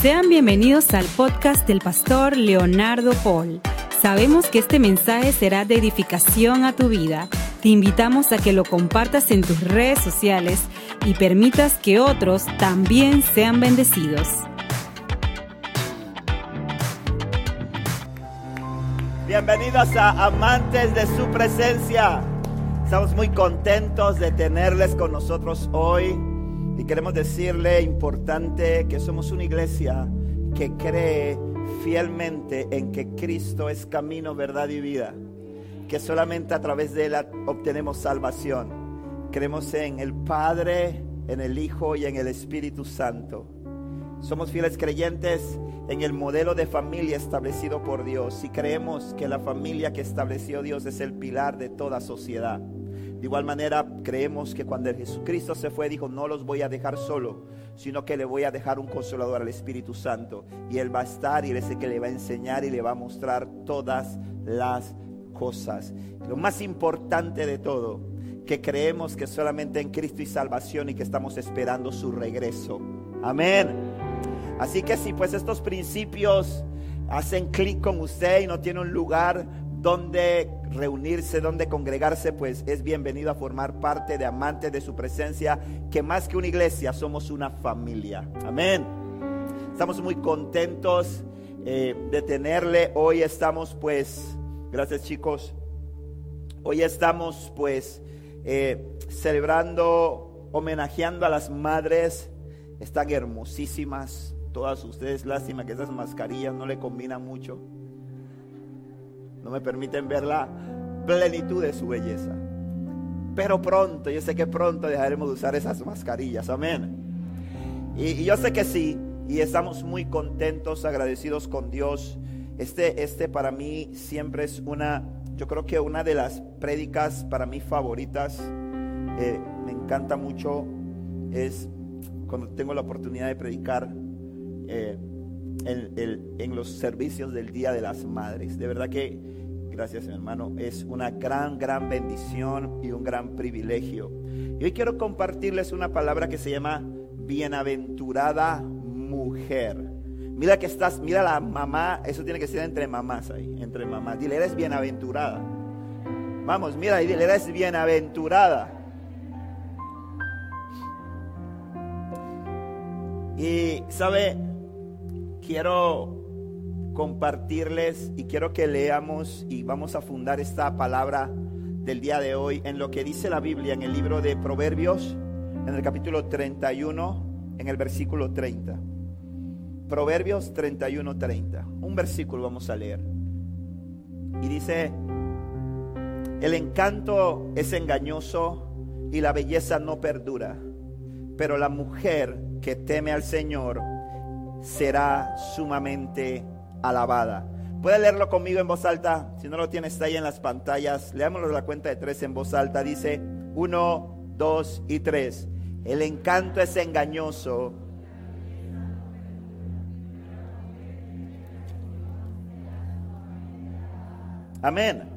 Sean bienvenidos al podcast del pastor Leonardo Paul. Sabemos que este mensaje será de edificación a tu vida. Te invitamos a que lo compartas en tus redes sociales y permitas que otros también sean bendecidos. Bienvenidos a Amantes de su Presencia. Estamos muy contentos de tenerles con nosotros hoy y queremos decirle importante que somos una iglesia que cree fielmente en que Cristo es camino, verdad y vida, que solamente a través de Él obtenemos salvación. Creemos en el Padre, en el Hijo y en el Espíritu Santo. Somos fieles creyentes en el modelo de familia establecido por Dios y creemos que la familia que estableció Dios es el pilar de toda sociedad. De igual manera, creemos que cuando Jesucristo se fue, dijo, no los voy a dejar solo, sino que le voy a dejar un consolador al Espíritu Santo. Y Él va a estar y Él es el que le va a enseñar y le va a mostrar todas las cosas. Lo más importante de todo, que creemos que solamente en Cristo y salvación y que estamos esperando su regreso. Amén. Así que si pues estos principios hacen clic con usted y no tiene un lugar donde reunirse, donde congregarse, pues es bienvenido a formar parte de amantes de su presencia, que más que una iglesia somos una familia. Amén. Estamos muy contentos eh, de tenerle. Hoy estamos pues, gracias chicos, hoy estamos pues eh, celebrando, homenajeando a las madres. Están hermosísimas todas ustedes. Lástima que esas mascarillas no le combinan mucho no me permiten ver la plenitud de su belleza. Pero pronto, yo sé que pronto dejaremos de usar esas mascarillas, amén. Y, yo sé que sí, y estamos muy contentos, agradecidos con Dios. Este, este para mí siempre es una, yo creo que una de las prédicas para mí favoritas. Eh, me encanta mucho, es cuando tengo la oportunidad de predicar. Eh, en, los servicios del Día de las Madres. De verdad que, gracias mi hermano, es una gran, gran bendición y un gran privilegio. Y hoy quiero compartirles una palabra que se llama bienaventurada mujer. Mira que estás, mira la mamá, eso tiene que ser entre mamás ahí, entre mamás. Dile, eres bienaventurada. Vamos, mira y dile, eres bienaventurada. Y sabe, quiero compartirles y quiero que leamos y vamos a fundar esta palabra del día de hoy en lo que dice la Biblia en el libro de Proverbios, en el capítulo 31, en el versículo 30. Proverbios 31, 30. Un versículo vamos a leer. Y dice, el encanto es engañoso y la belleza no perdura, pero la mujer que teme al Señor será sumamente alabada. Puede leerlo conmigo en voz alta. Si no lo tienes, está ahí en las pantallas. Leámoslo la cuenta de tres en voz alta. Dice uno, dos y tres. El encanto es engañoso. Amén.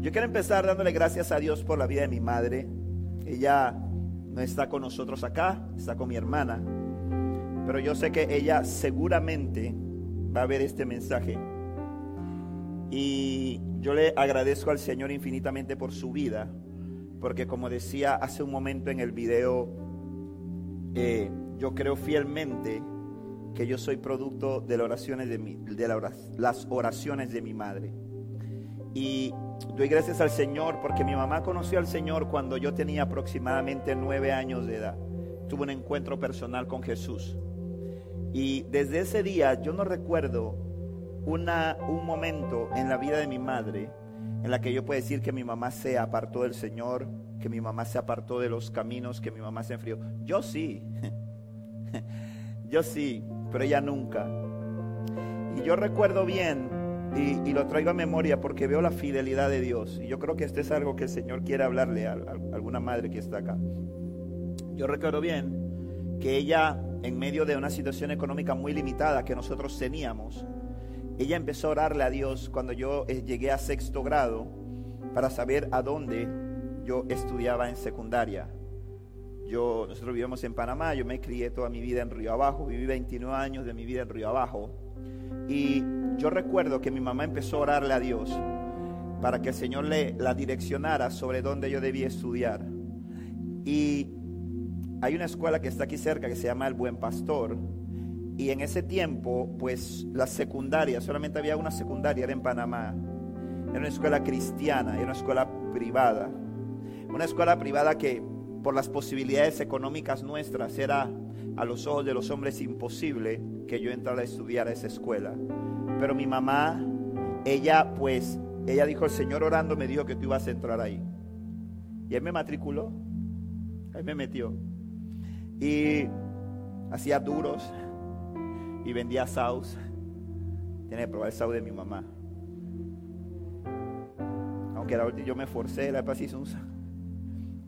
Yo quiero empezar dándole gracias a Dios por la vida de mi madre. Ella no está con nosotros acá, está con mi hermana. Pero yo sé que ella seguramente va a ver este mensaje. Y yo le agradezco al Señor infinitamente por su vida, porque como decía hace un momento en el video, eh, yo creo fielmente que yo soy producto de, las oraciones de, mi, de las oraciones de mi madre. Y doy gracias al Señor porque mi mamá conoció al Señor cuando yo tenía aproximadamente nueve años de edad. Tuve un encuentro personal con Jesús. Y desde ese día yo no recuerdo una, un momento en la vida de mi madre en la que yo puedo decir que mi mamá se apartó del Señor, que mi mamá se apartó de los caminos, que mi mamá se enfrió. Yo sí, yo sí, pero ella nunca. Y yo recuerdo bien, y, lo traigo a memoria porque veo la fidelidad de Dios. Y yo creo que esto es algo que el Señor quiere hablarle a alguna madre que está acá. Yo recuerdo bien que ella en medio de una situación económica muy limitada que nosotros teníamos, ella empezó a orarle a Dios cuando yo eh, llegué a sexto grado para saber a dónde yo estudiaba en secundaria. yo, nosotros vivimos en Panamá, yo me crié toda mi vida en Río Abajo, viví 29 años de mi vida en Río Abajo. Y yo recuerdo que mi mamá empezó a orarle a Dios para que el Señor le la direccionara sobre dónde yo debía estudiar. Y hay una escuela que está aquí cerca que se llama El Buen Pastor. Y en ese tiempo, pues la secundaria, solamente había una secundaria, era en Panamá. Era una escuela cristiana, era una escuela privada. Una escuela privada que por las posibilidades económicas nuestras era a los ojos de los hombres imposible que yo entrara a estudiar a esa escuela. Pero mi mamá, ella pues, ella dijo, el Señor orando me dijo que tú ibas a entrar ahí. Y él me matriculó, él me metió. Y hacía duros y vendía saus. Tiene que probar el saus de mi mamá. Aunque la yo me forcé, la hice un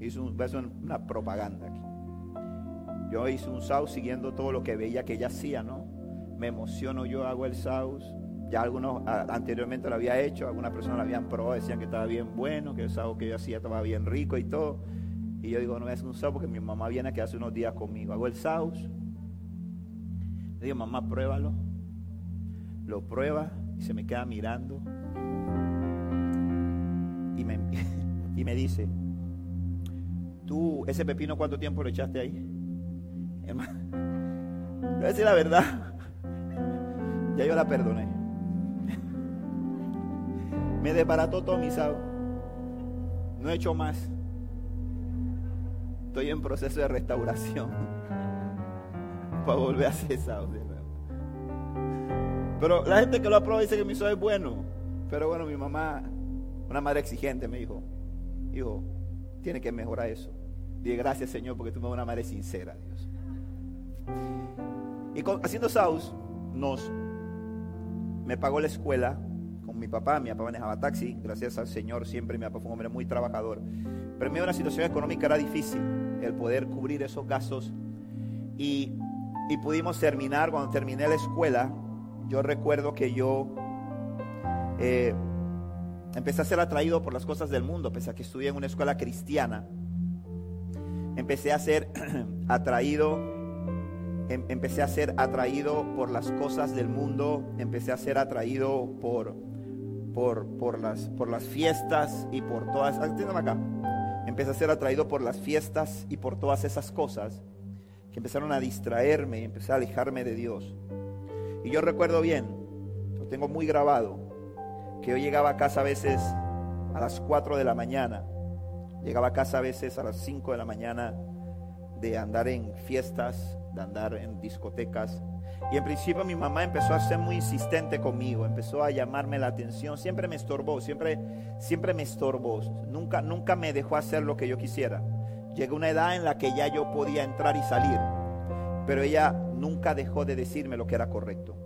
hice un, una propaganda. Yo hice un saus siguiendo todo lo que veía que ella hacía, ¿no? Me emociono, yo hago el saus. Ya algunos anteriormente lo había hecho, algunas personas lo habían probado, decían que estaba bien bueno, que el saus que yo hacía estaba bien rico y todo. Y yo digo, no voy a hacer un saus porque mi mamá viene que hace unos días conmigo. Hago el saus. Le digo, mamá, pruébalo. Lo prueba y se me queda mirando. Y me, y me dice, tú, ese pepino, ¿cuánto tiempo lo echaste ahí? Hermano, voy a decir la verdad. Ya yo la perdoné. Me desbarató todo mi sábado. No he hecho más. Estoy en proceso de restauración para volver a hacer sábado Pero la gente que lo aprueba dice que mi sábado es bueno. Pero bueno, mi mamá, una madre exigente, me dijo, hijo, tiene que mejorar eso. Dije, gracias Señor, porque tú me das una madre sincera, Dios. Y haciendo Saus, nos, me pagó la escuela con mi papá. Mi papá manejaba taxi, gracias al Señor, siempre mi papá fue un hombre muy trabajador. Pero en medio de una situación económica era difícil el poder cubrir esos gastos. Y, y pudimos terminar, cuando terminé la escuela, yo recuerdo que yo eh, empecé a ser atraído por las cosas del mundo, pese a que estudié en una escuela cristiana. Empecé a ser atraído Em, empecé a ser atraído por las cosas del mundo, empecé a ser atraído por, por, por, las, por las fiestas y por todas, acá, empecé a ser atraído por las fiestas y por todas esas cosas que empezaron a distraerme y empecé a alejarme de Dios. Y yo recuerdo bien, lo tengo muy grabado, que yo llegaba a casa a veces a las 4 de la mañana, llegaba a casa a veces a las 5 de la mañana de andar en fiestas, de andar en discotecas. Y en principio mi mamá empezó a ser muy insistente conmigo, empezó a llamarme la atención, siempre me estorbó, siempre, siempre me estorbó, nunca, nunca me dejó hacer lo que yo quisiera. Llegó una edad en la que ya yo podía entrar y salir, pero ella nunca dejó de decirme lo que era correcto.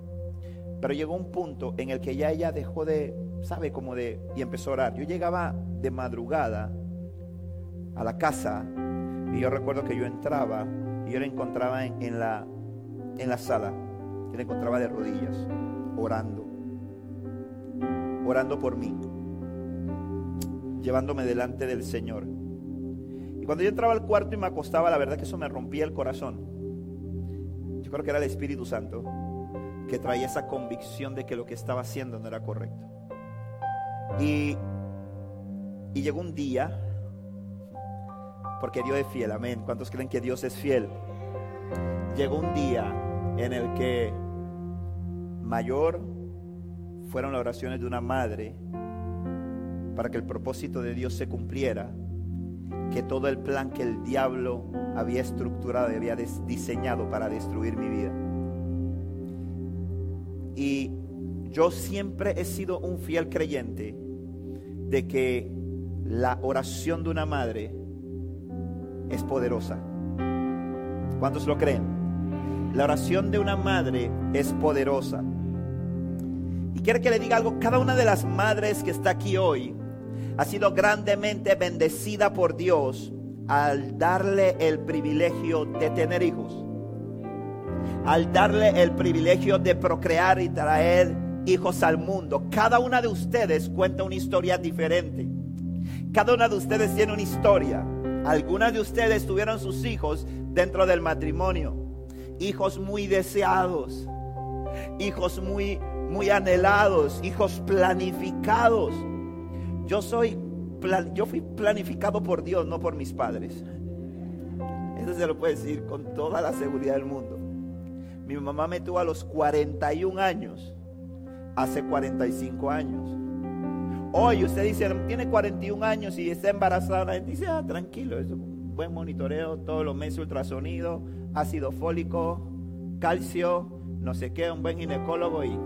Pero llegó un punto en el que ya ella dejó de, sabe, como de, y empezó a orar. Yo llegaba de madrugada a la casa y yo recuerdo que yo entraba y yo la encontraba en, la, en la sala. Yo la encontraba de rodillas, orando. Orando por mí. Llevándome delante del Señor. Y cuando yo entraba al cuarto y me acostaba, la verdad que eso me rompía el corazón. Yo creo que era el Espíritu Santo que traía esa convicción de que lo que estaba haciendo no era correcto. Y, y llegó un día porque Dios es fiel, amén. ¿Cuántos creen que Dios es fiel? Llegó un día en el que mayor fueron las oraciones de una madre para que el propósito de Dios se cumpliera, que todo el plan que el diablo había estructurado y había diseñado para destruir mi vida. Y yo siempre he sido un fiel creyente de que la oración de una madre es poderosa. ¿Cuántos lo creen? La oración de una madre es poderosa. Y quiero que le diga algo, cada una de las madres que está aquí hoy ha sido grandemente bendecida por Dios al darle el privilegio de tener hijos. Al darle el privilegio de procrear y traer hijos al mundo. Cada una de ustedes cuenta una historia diferente. Cada una de ustedes tiene una historia Algunas de ustedes tuvieron sus hijos dentro del matrimonio. Hijos muy deseados. Hijos muy, muy anhelados. Hijos planificados. Yo soy, yo fui planificado por Dios, no por mis padres. Eso se lo puede decir con toda la seguridad del mundo. Mi mamá me tuvo a los 41 años, hace 45 años. Hoy usted dice, tiene 41 años y está embarazada, la gente dice, ah, tranquilo, es un buen monitoreo, todos los meses ultrasonido, ácido fólico, calcio, no sé qué, un buen ginecólogo y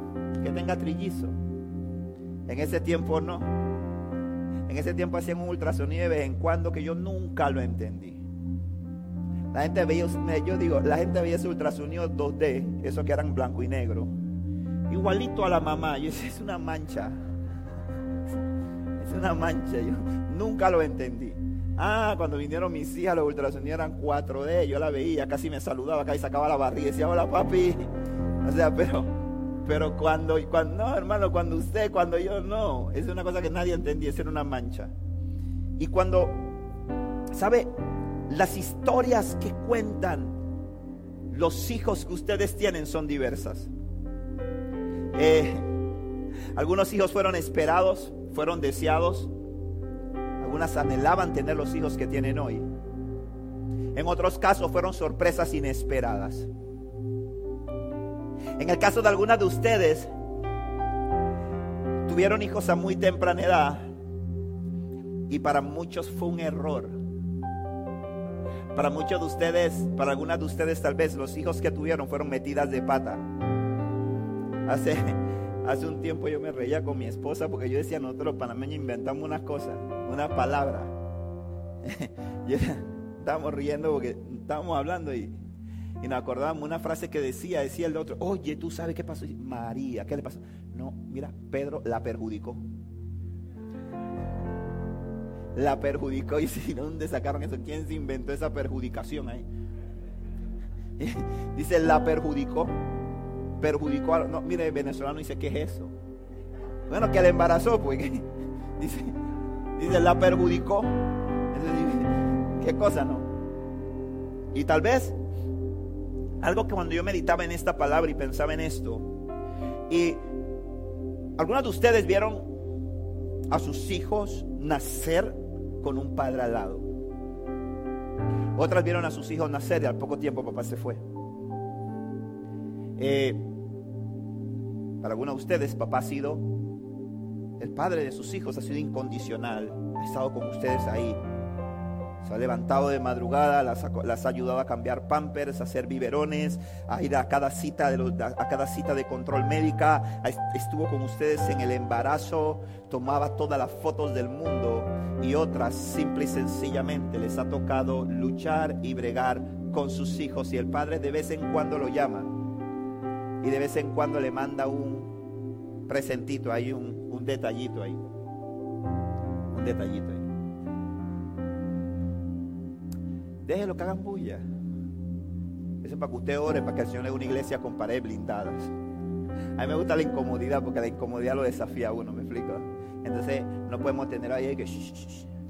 que tenga trillizo. En ese tiempo no. En ese tiempo hacían un ultrasonido de vez en cuando que yo nunca lo entendí. La gente veía, yo digo, la gente veía ese ultrasonido 2D, eso que eran blanco y negro. Igualito a la mamá. Yo decía, es una mancha. Es una mancha. Yo nunca lo entendí. Ah, cuando vinieron mis hijas, los ultrasonidos eran 4D. Yo la veía, casi me saludaba, casi sacaba la barriga y decía, hola papi. O sea, pero, pero cuando, cuando, no, hermano, cuando usted, cuando yo no. Es una cosa que nadie entendía, es una mancha. Y cuando, ¿sabe? Las historias que cuentan los hijos que ustedes tienen son diversas. Eh, algunos hijos fueron esperados, fueron deseados. Algunas anhelaban tener los hijos que tienen hoy. En otros casos fueron sorpresas inesperadas. En el caso de algunas de ustedes, tuvieron hijos a muy temprana edad y para muchos fue un error para muchos de ustedes, para algunas de ustedes tal vez los hijos que tuvieron fueron metidas de pata. Hace, hace un tiempo yo me reía con mi esposa porque yo decía, nosotros los panameños inventamos una cosa, una palabra. estábamos riendo porque estábamos hablando y, y nos acordábamos una frase que decía, decía el otro, oye, ¿tú sabes qué pasó? María, ¿qué le pasó? No, mira, Pedro la perjudicó la perjudicó. Y si ¿dónde sacaron eso? ¿Quién se inventó esa perjudicación ahí? Dice, la perjudicó. Perjudicó. A, no, mire, el venezolano dice, ¿qué es eso? Bueno, que le embarazó, pues. Dice, dice, la perjudicó. ¿Qué cosa, no? Y tal vez, algo que cuando yo meditaba en esta palabra y pensaba en esto, y algunos de ustedes vieron a sus hijos nacer con un padre al lado. Otras vieron a sus hijos nacer y al poco tiempo papá se fue. Eh, para algunos de ustedes, papá ha sido el padre de sus hijos, ha sido incondicional, ha estado con ustedes ahí. Se ha levantado de madrugada, las, ha ayudado a cambiar pampers, a hacer biberones, a ir a cada cita de, a cada cita de control médica. Estuvo con ustedes en el embarazo, tomaba todas las fotos del mundo y otras simple y sencillamente les ha tocado luchar y bregar con sus hijos y el padre de vez en cuando lo llama y de vez en cuando le manda un presentito ahí, un, un detallito ahí. Un detallito ahí. Déjelo que hagan bulla. Eso es para que usted ore, para que el Señor le una iglesia con paredes blindadas. A mí me gusta la incomodidad porque la incomodidad lo desafía a uno, ¿me explico? Entonces no podemos tener ahí que,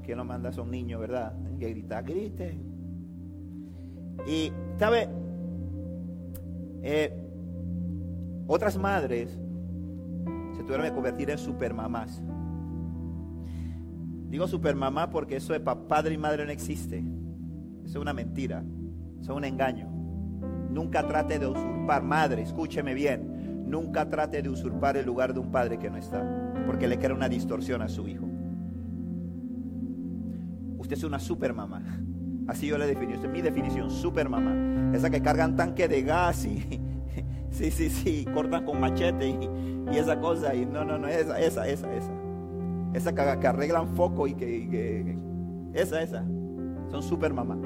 que nos manda son niños, ¿verdad? Que grita, grite. Y, ¿sabe? Eh, otras madres se tuvieron que convertir en supermamás. Digo supermamá porque eso de padre y madre no existe. Eso es una mentira. Eso es un engaño. Nunca trate de usurpar, madre, escúcheme bien. Nunca trate de usurpar el lugar de un padre que no está porque le crea una distorsión a su hijo. Usted es una super mamá. Así yo le defino. Esta es mi definición, super mamá. Esa que cargan tanque de gas y sí, sí, sí, cortan con machete y, esa cosa. Y no, no, no, esa, esa, esa, esa. Esa que, arreglan foco y que, esa, esa. Son super mamá.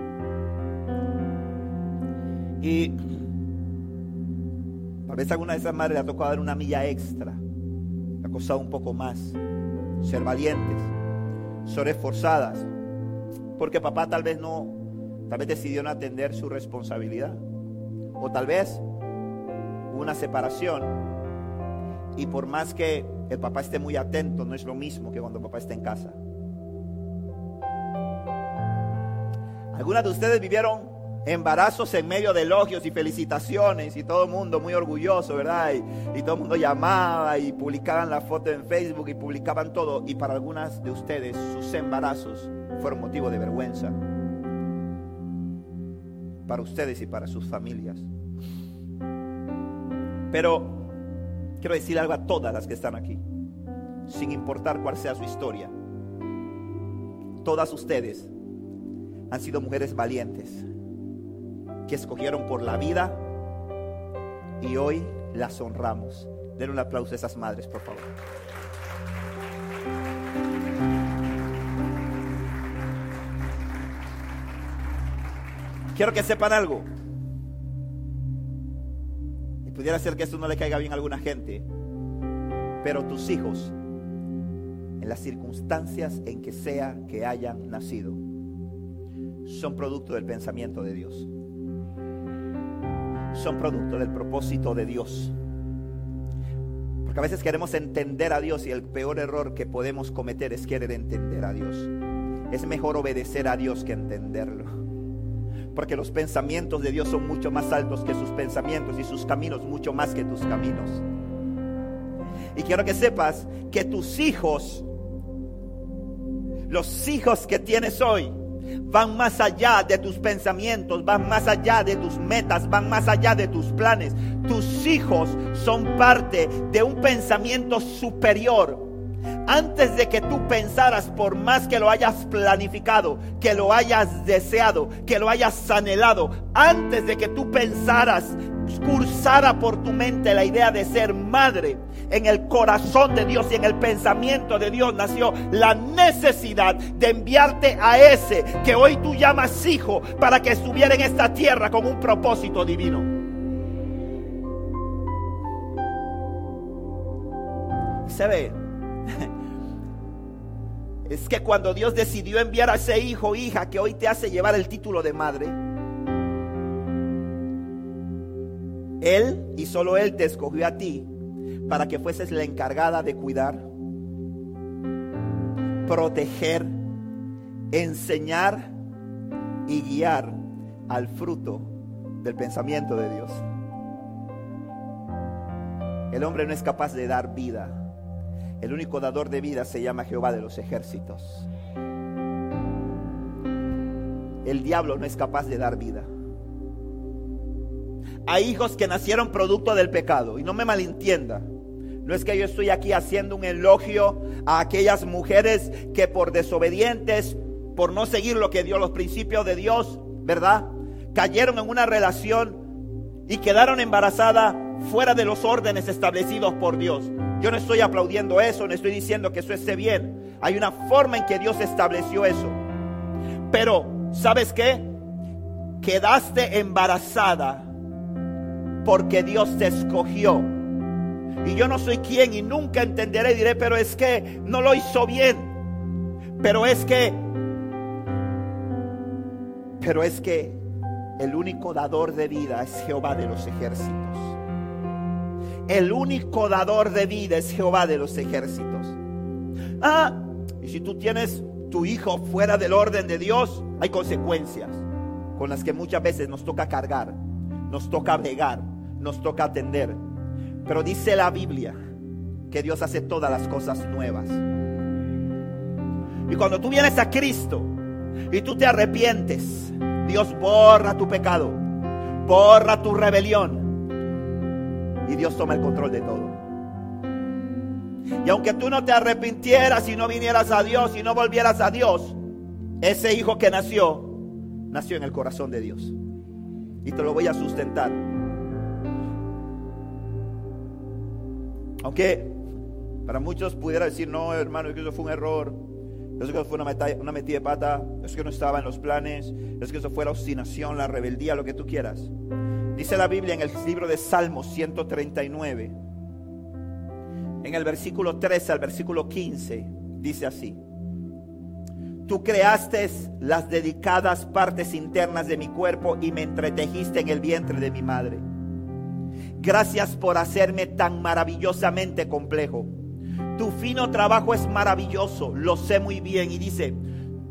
Y tal vez alguna de esas madres le ha tocado dar una milla extra ha costado un poco más. Ser valientes, ser esforzadas, porque papá tal vez no, tal vez decidió no atender su responsabilidad, o tal vez una separación, y por más que el papá esté muy atento, no es lo mismo que cuando papá está en casa. Algunas de ustedes vivieron embarazos en medio de elogios y felicitaciones y todo el mundo muy orgulloso, ¿verdad? Y, y, todo el mundo llamaba y publicaban la foto en Facebook y publicaban todo. Y para algunas de ustedes sus embarazos fueron motivo de vergüenza. Para ustedes y para sus familias. Pero quiero decir algo a todas las que están aquí, sin importar cuál sea su historia. Todas ustedes han sido mujeres valientes que escogieron por la vida y hoy las honramos. Den un aplauso a esas madres, por favor. Quiero que sepan algo. Pudiera ser que esto no le caiga bien a alguna gente. Pero tus hijos, en las circunstancias en que sea que hayan nacido, son producto del pensamiento de Dios son producto del propósito de Dios. Porque a veces queremos entender a Dios y el peor error que podemos cometer es querer entender a Dios. Es mejor obedecer a Dios que entenderlo. Porque los pensamientos de Dios son mucho más altos que sus pensamientos y sus caminos mucho más que tus caminos. Y quiero que sepas que tus hijos, los hijos que tienes hoy, van más allá de tus pensamientos, van más allá de tus metas, van más allá de tus planes. Tus hijos son parte de un pensamiento superior. Antes de que tú pensaras, por más que lo hayas planificado, que lo hayas deseado, que lo hayas anhelado, antes de que tú pensaras, cursara por tu mente la idea de ser madre, en el corazón de Dios y en el pensamiento de Dios nació la necesidad de enviarte a ese que hoy tú llamas hijo para que estuviera en esta tierra con un propósito divino. Se ve. Es que cuando Dios decidió enviar a ese hijo, hija, que hoy te hace llevar el título de madre, Él y solo Él te escogió a ti para que fueses la encargada de cuidar, proteger, enseñar y guiar al fruto del pensamiento de Dios. El hombre no es capaz de dar vida. El único dador de vida se llama Jehová de los ejércitos. El diablo no es capaz de dar vida. Hay hijos que nacieron producto del pecado. Y no me malentienda. No es que yo estoy aquí haciendo un elogio a aquellas mujeres que por desobedientes, por no seguir lo que dio los principios de Dios, ¿verdad? Cayeron en una relación y quedaron embarazadas fuera de los órdenes establecidos por Dios. Yo no estoy aplaudiendo eso, no estoy diciendo que eso esté bien. Hay una forma en que Dios estableció eso. Pero, ¿sabes qué? Quedaste embarazada porque Dios te escogió y yo no soy quien y nunca entenderé, diré, pero es que no lo hizo bien. Pero es que, pero es que el único dador de vida es Jehová de los ejércitos. El único dador de vida es Jehová de los ejércitos. Ah, y si tú tienes tu hijo fuera del orden de Dios, hay consecuencias con las que muchas veces nos toca cargar, nos toca bregar, nos toca atender. Pero dice la Biblia que Dios hace todas las cosas nuevas. Y cuando tú vienes a Cristo y tú te arrepientes, Dios borra tu pecado, borra tu rebelión y Dios toma el control de todo. Y aunque tú no te arrepintieras y no vinieras a Dios y no volvieras a Dios, ese hijo que nació, nació en el corazón de Dios. Y te lo voy a sustentar. Aunque para muchos pudiera decir, no, hermano, que eso fue un error, es que fue una, una metida de pata, es que no estaba en los planes, es que eso fue la obstinación, la rebeldía, lo que tú quieras. Dice la Biblia en el libro de Salmos 139, en el versículo 13 al versículo 15, dice así. Tú creaste las dedicadas partes internas de mi cuerpo y me entretejiste en el vientre de mi madre. Gracias por hacerme tan maravillosamente complejo. Tu fino trabajo es maravilloso, lo sé muy bien. Y dice,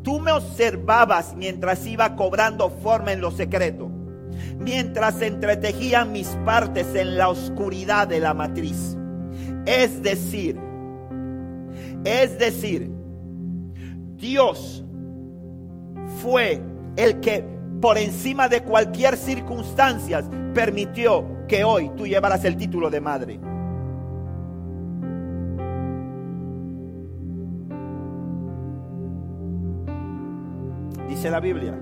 Tú me observabas mientras iba cobrando forma en lo secreto, mientras entretejían mis partes en la oscuridad de la matriz. Es decir, es decir, Dios fue el que por encima de cualquier circunstancia permitió que hoy tú llevaras el título de madre. Dice la Biblia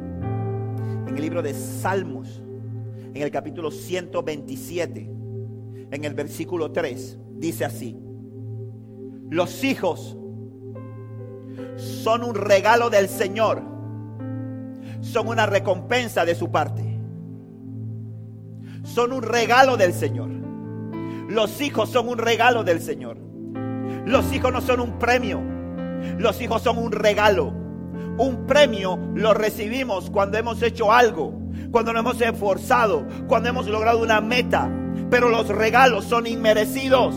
en el libro de Salmos, en el capítulo 127, en el versículo 3, dice así, los hijos son un regalo del Señor, son una recompensa de su parte, son un regalo del Señor. Los hijos son un regalo del Señor. Los hijos no son un premio, los hijos son un regalo. Un premio lo recibimos cuando hemos hecho algo, cuando nos hemos esforzado, cuando hemos logrado una meta. Pero los regalos son inmerecidos.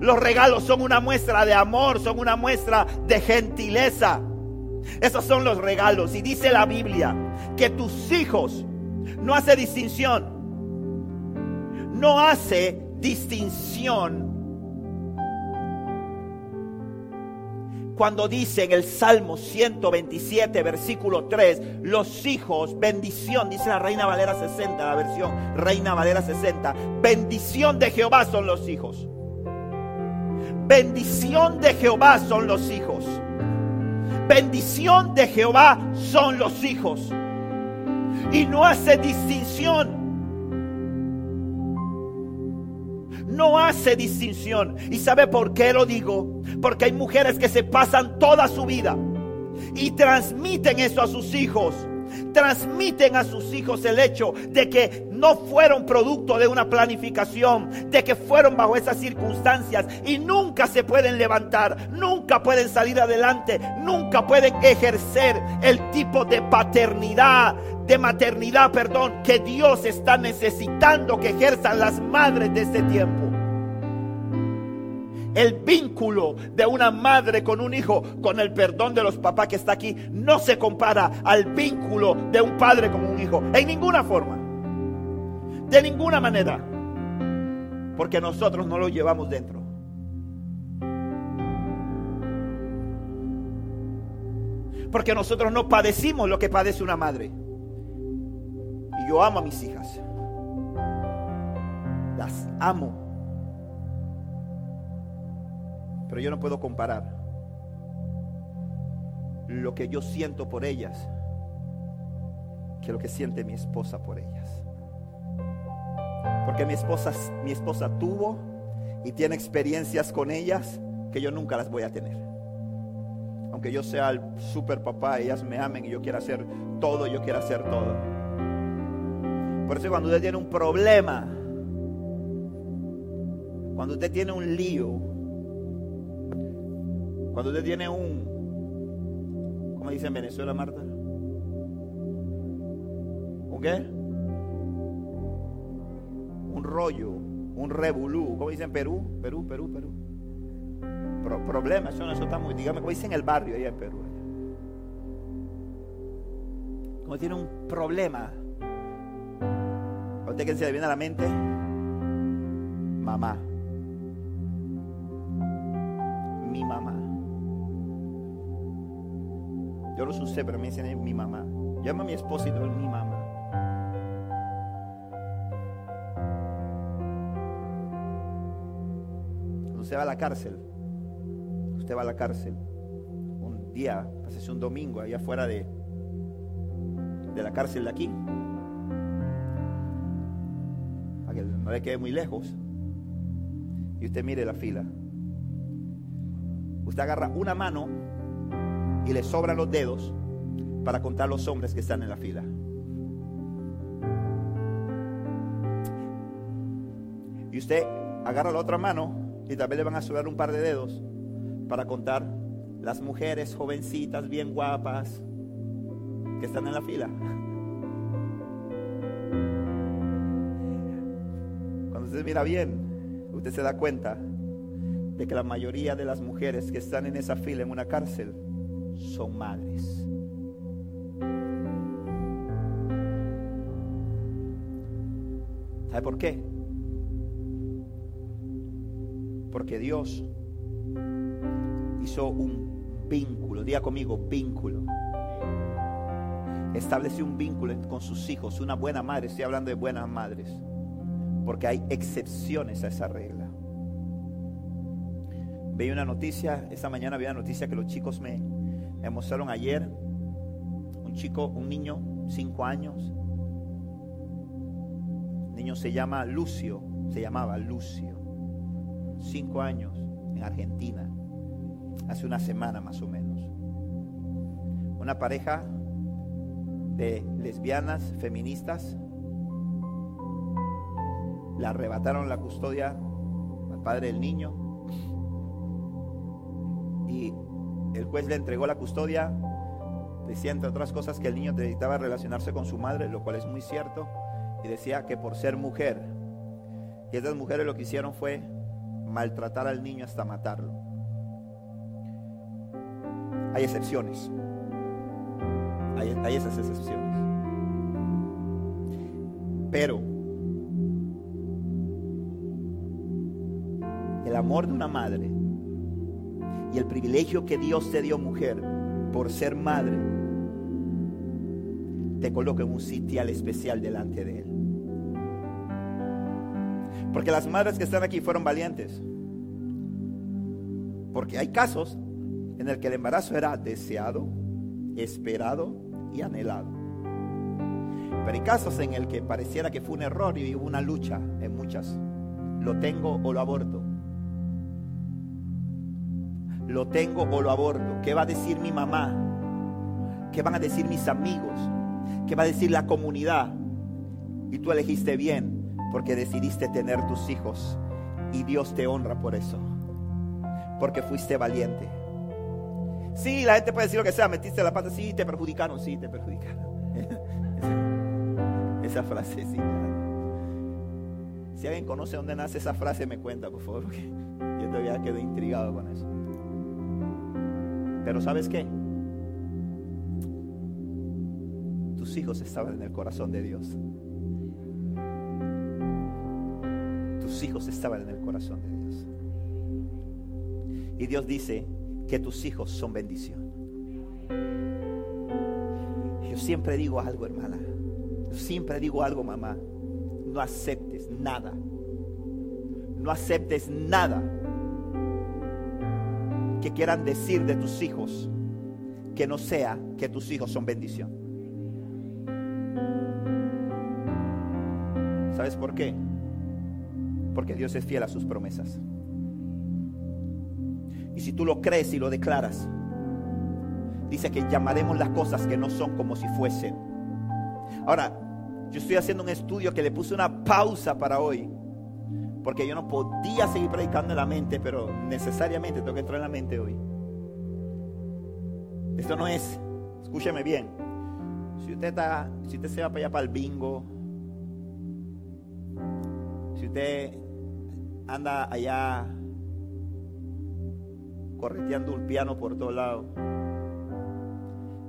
Los regalos son una muestra de amor, son una muestra de gentileza. Esos son los regalos. Y dice la Biblia que tus hijos no hace distinción. No hace distinción cuando dice en el Salmo 127, versículo 3, los hijos, bendición, dice la Reina Valera 60, la versión Reina Valera 60, bendición de Jehová son los hijos. Bendición de Jehová son los hijos. Bendición de Jehová son los hijos. Y no hace distinción no hace distinción. ¿Y sabe por qué lo digo? Porque hay mujeres que se pasan toda su vida y transmiten eso a sus hijos. Transmiten a sus hijos el hecho de que no fueron producto de una planificación, de que fueron bajo esas circunstancias y nunca se pueden levantar, nunca pueden salir adelante, nunca pueden ejercer el tipo de paternidad, de maternidad, perdón, que Dios está necesitando que ejerzan las madres de este tiempo. El vínculo de una madre con un hijo, con el perdón de los papás que está aquí, no se compara al vínculo de un padre con un hijo. En ninguna forma. De ninguna manera. Porque nosotros no lo llevamos dentro. Porque nosotros no padecimos lo que padece una madre. Y yo amo a mis hijas. Las amo. Pero yo no puedo comparar lo que yo siento por ellas que lo que siente mi esposa por ellas. Porque mi esposa, mi esposa tuvo y tiene experiencias con ellas que yo nunca las voy a tener. Aunque yo sea el super papá, ellas me amen y yo quiera hacer todo, yo quiero hacer todo. Por eso cuando usted tiene un problema, cuando usted tiene un lío, cuando usted tiene un, ¿cómo dice en Venezuela, Marta? ¿Un qué? Un rollo, un revolú. ¿Cómo dicen Perú? Perú, Perú, Perú. problema, eso, eso está muy, dígame, ¿cómo dicen el barrio allá en Perú? Cuando tiene un problema, ¿a usted que se le viene a la mente? Mamá. Lo sé, pero me dicen mi mamá. Llama a mi esposa y todo mi mamá. Usted va a la cárcel, usted va a la cárcel, un día, hace un domingo, ahí afuera de, de la cárcel de aquí, para que no le quede muy lejos, y usted mire la fila. Usted agarra una mano y le sobran los dedos para contar los hombres que están en la fila. Y usted agarra la otra mano y vez le van a sobrar un par de dedos para contar las mujeres jovencitas, bien guapas, que están en la fila. Cuando usted mira bien, usted se da cuenta de que la mayoría de las mujeres que están en esa fila en una cárcel son madres. ¿Sabe por qué? Porque Dios hizo un vínculo, diga conmigo, vínculo. Estableció un vínculo con sus hijos, una buena madre, estoy hablando de buenas madres, porque hay excepciones a esa regla. Veía una noticia, esta mañana había una noticia que los chicos me, me mostraron ayer. Un chico, un niño, cinco años. El niño se llama Lucio, se llamaba Lucio. Cinco años en Argentina, hace una semana más o menos. Una pareja de lesbianas feministas le arrebataron la custodia al padre del niño y el juez le entregó la custodia. Decía, entre otras cosas, que el niño necesitaba relacionarse con su madre, lo cual es muy cierto. Y decía que por ser mujer, y esas mujeres lo que hicieron fue maltratar al niño hasta matarlo. Hay excepciones. Hay, hay esas excepciones. Pero el amor de una madre y el privilegio que Dios te dio mujer por ser madre, te coloca en un sitial especial delante de Él. Porque las madres que están aquí fueron valientes. Porque hay casos en el que el embarazo era deseado, esperado y anhelado. Pero hay casos en el que pareciera que fue un error y hubo una lucha en muchas. Lo tengo o lo aborto lo tengo o lo aborto. ¿Qué va a decir mi mamá? ¿Qué van a decir mis amigos? ¿Qué va a decir la comunidad? Y tú elegiste bien porque decidiste tener tus hijos. Y Dios te honra por eso. Porque fuiste valiente. Sí, la gente puede decir lo que sea, metiste la pata, sí, te perjudicaron, sí, te perjudicaron. esa frasecita. Si alguien conoce dónde nace esa frase, me cuenta, por favor, yo todavía quedé intrigado con eso. Pero ¿sabes qué? Tus hijos estaban en el corazón de Dios. Tus hijos estaban en el corazón de Dios. Y Dios dice que tus hijos son bendición. Yo siempre digo algo, hermana. Yo siempre digo algo, mamá. No aceptes nada. No aceptes nada que quieran decir de tus hijos que no sea que tus hijos son bendición. ¿Sabes por qué? Porque Dios es fiel a sus promesas. Y si tú lo crees y lo declaras, dice que llamaremos las cosas que no son como si fuesen. Ahora, yo estoy haciendo un estudio que le puse una pausa para hoy porque yo no podía seguir predicando en la mente, pero necesariamente tengo que entrar en la mente hoy. Esto no es, escúcheme bien, si usted está, si usted se va para allá para el bingo, si usted anda allá correteando un piano por todos lados,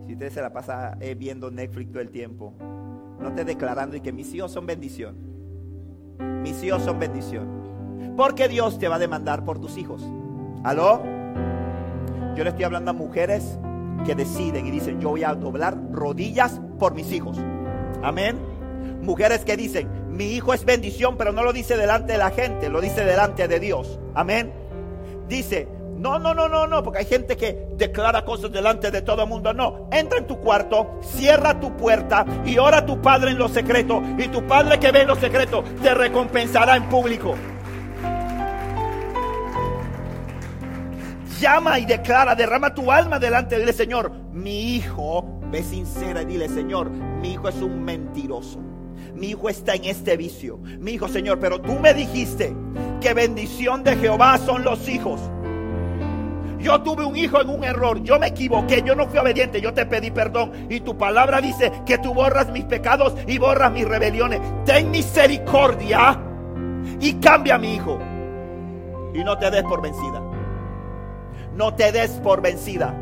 si usted se la pasa eh, viendo Netflix todo el tiempo, no esté declarando y que mis hijos son bendición. Mis hijos son bendición. Porque Dios te va a demandar por tus hijos. ¿Aló? Yo le estoy hablando a mujeres que deciden y dicen, yo voy a doblar rodillas por mis hijos. Amén. Mujeres que dicen, mi hijo es bendición, pero no lo dice delante de la gente, lo dice delante de Dios. Amén. Dice, no, no, no, no, no, porque hay gente que declara cosas delante de todo el mundo. No, entra en tu cuarto, cierra tu puerta y ora a tu padre en lo secreto. Y tu padre que ve en lo secreto te recompensará en público. Llama y declara, derrama tu alma delante del Señor. Mi hijo, ve sincera y dile, Señor, mi hijo es un mentiroso. Mi hijo está en este vicio. Mi hijo, Señor, pero tú me dijiste que bendición de Jehová son los hijos. Yo tuve un hijo en un error, yo me equivoqué, yo no fui obediente, yo te pedí perdón. Y tu palabra dice que tú borras mis pecados y borras mis rebeliones. Ten misericordia y cambia a mi hijo. Y no te des por vencida. No te des por vencida.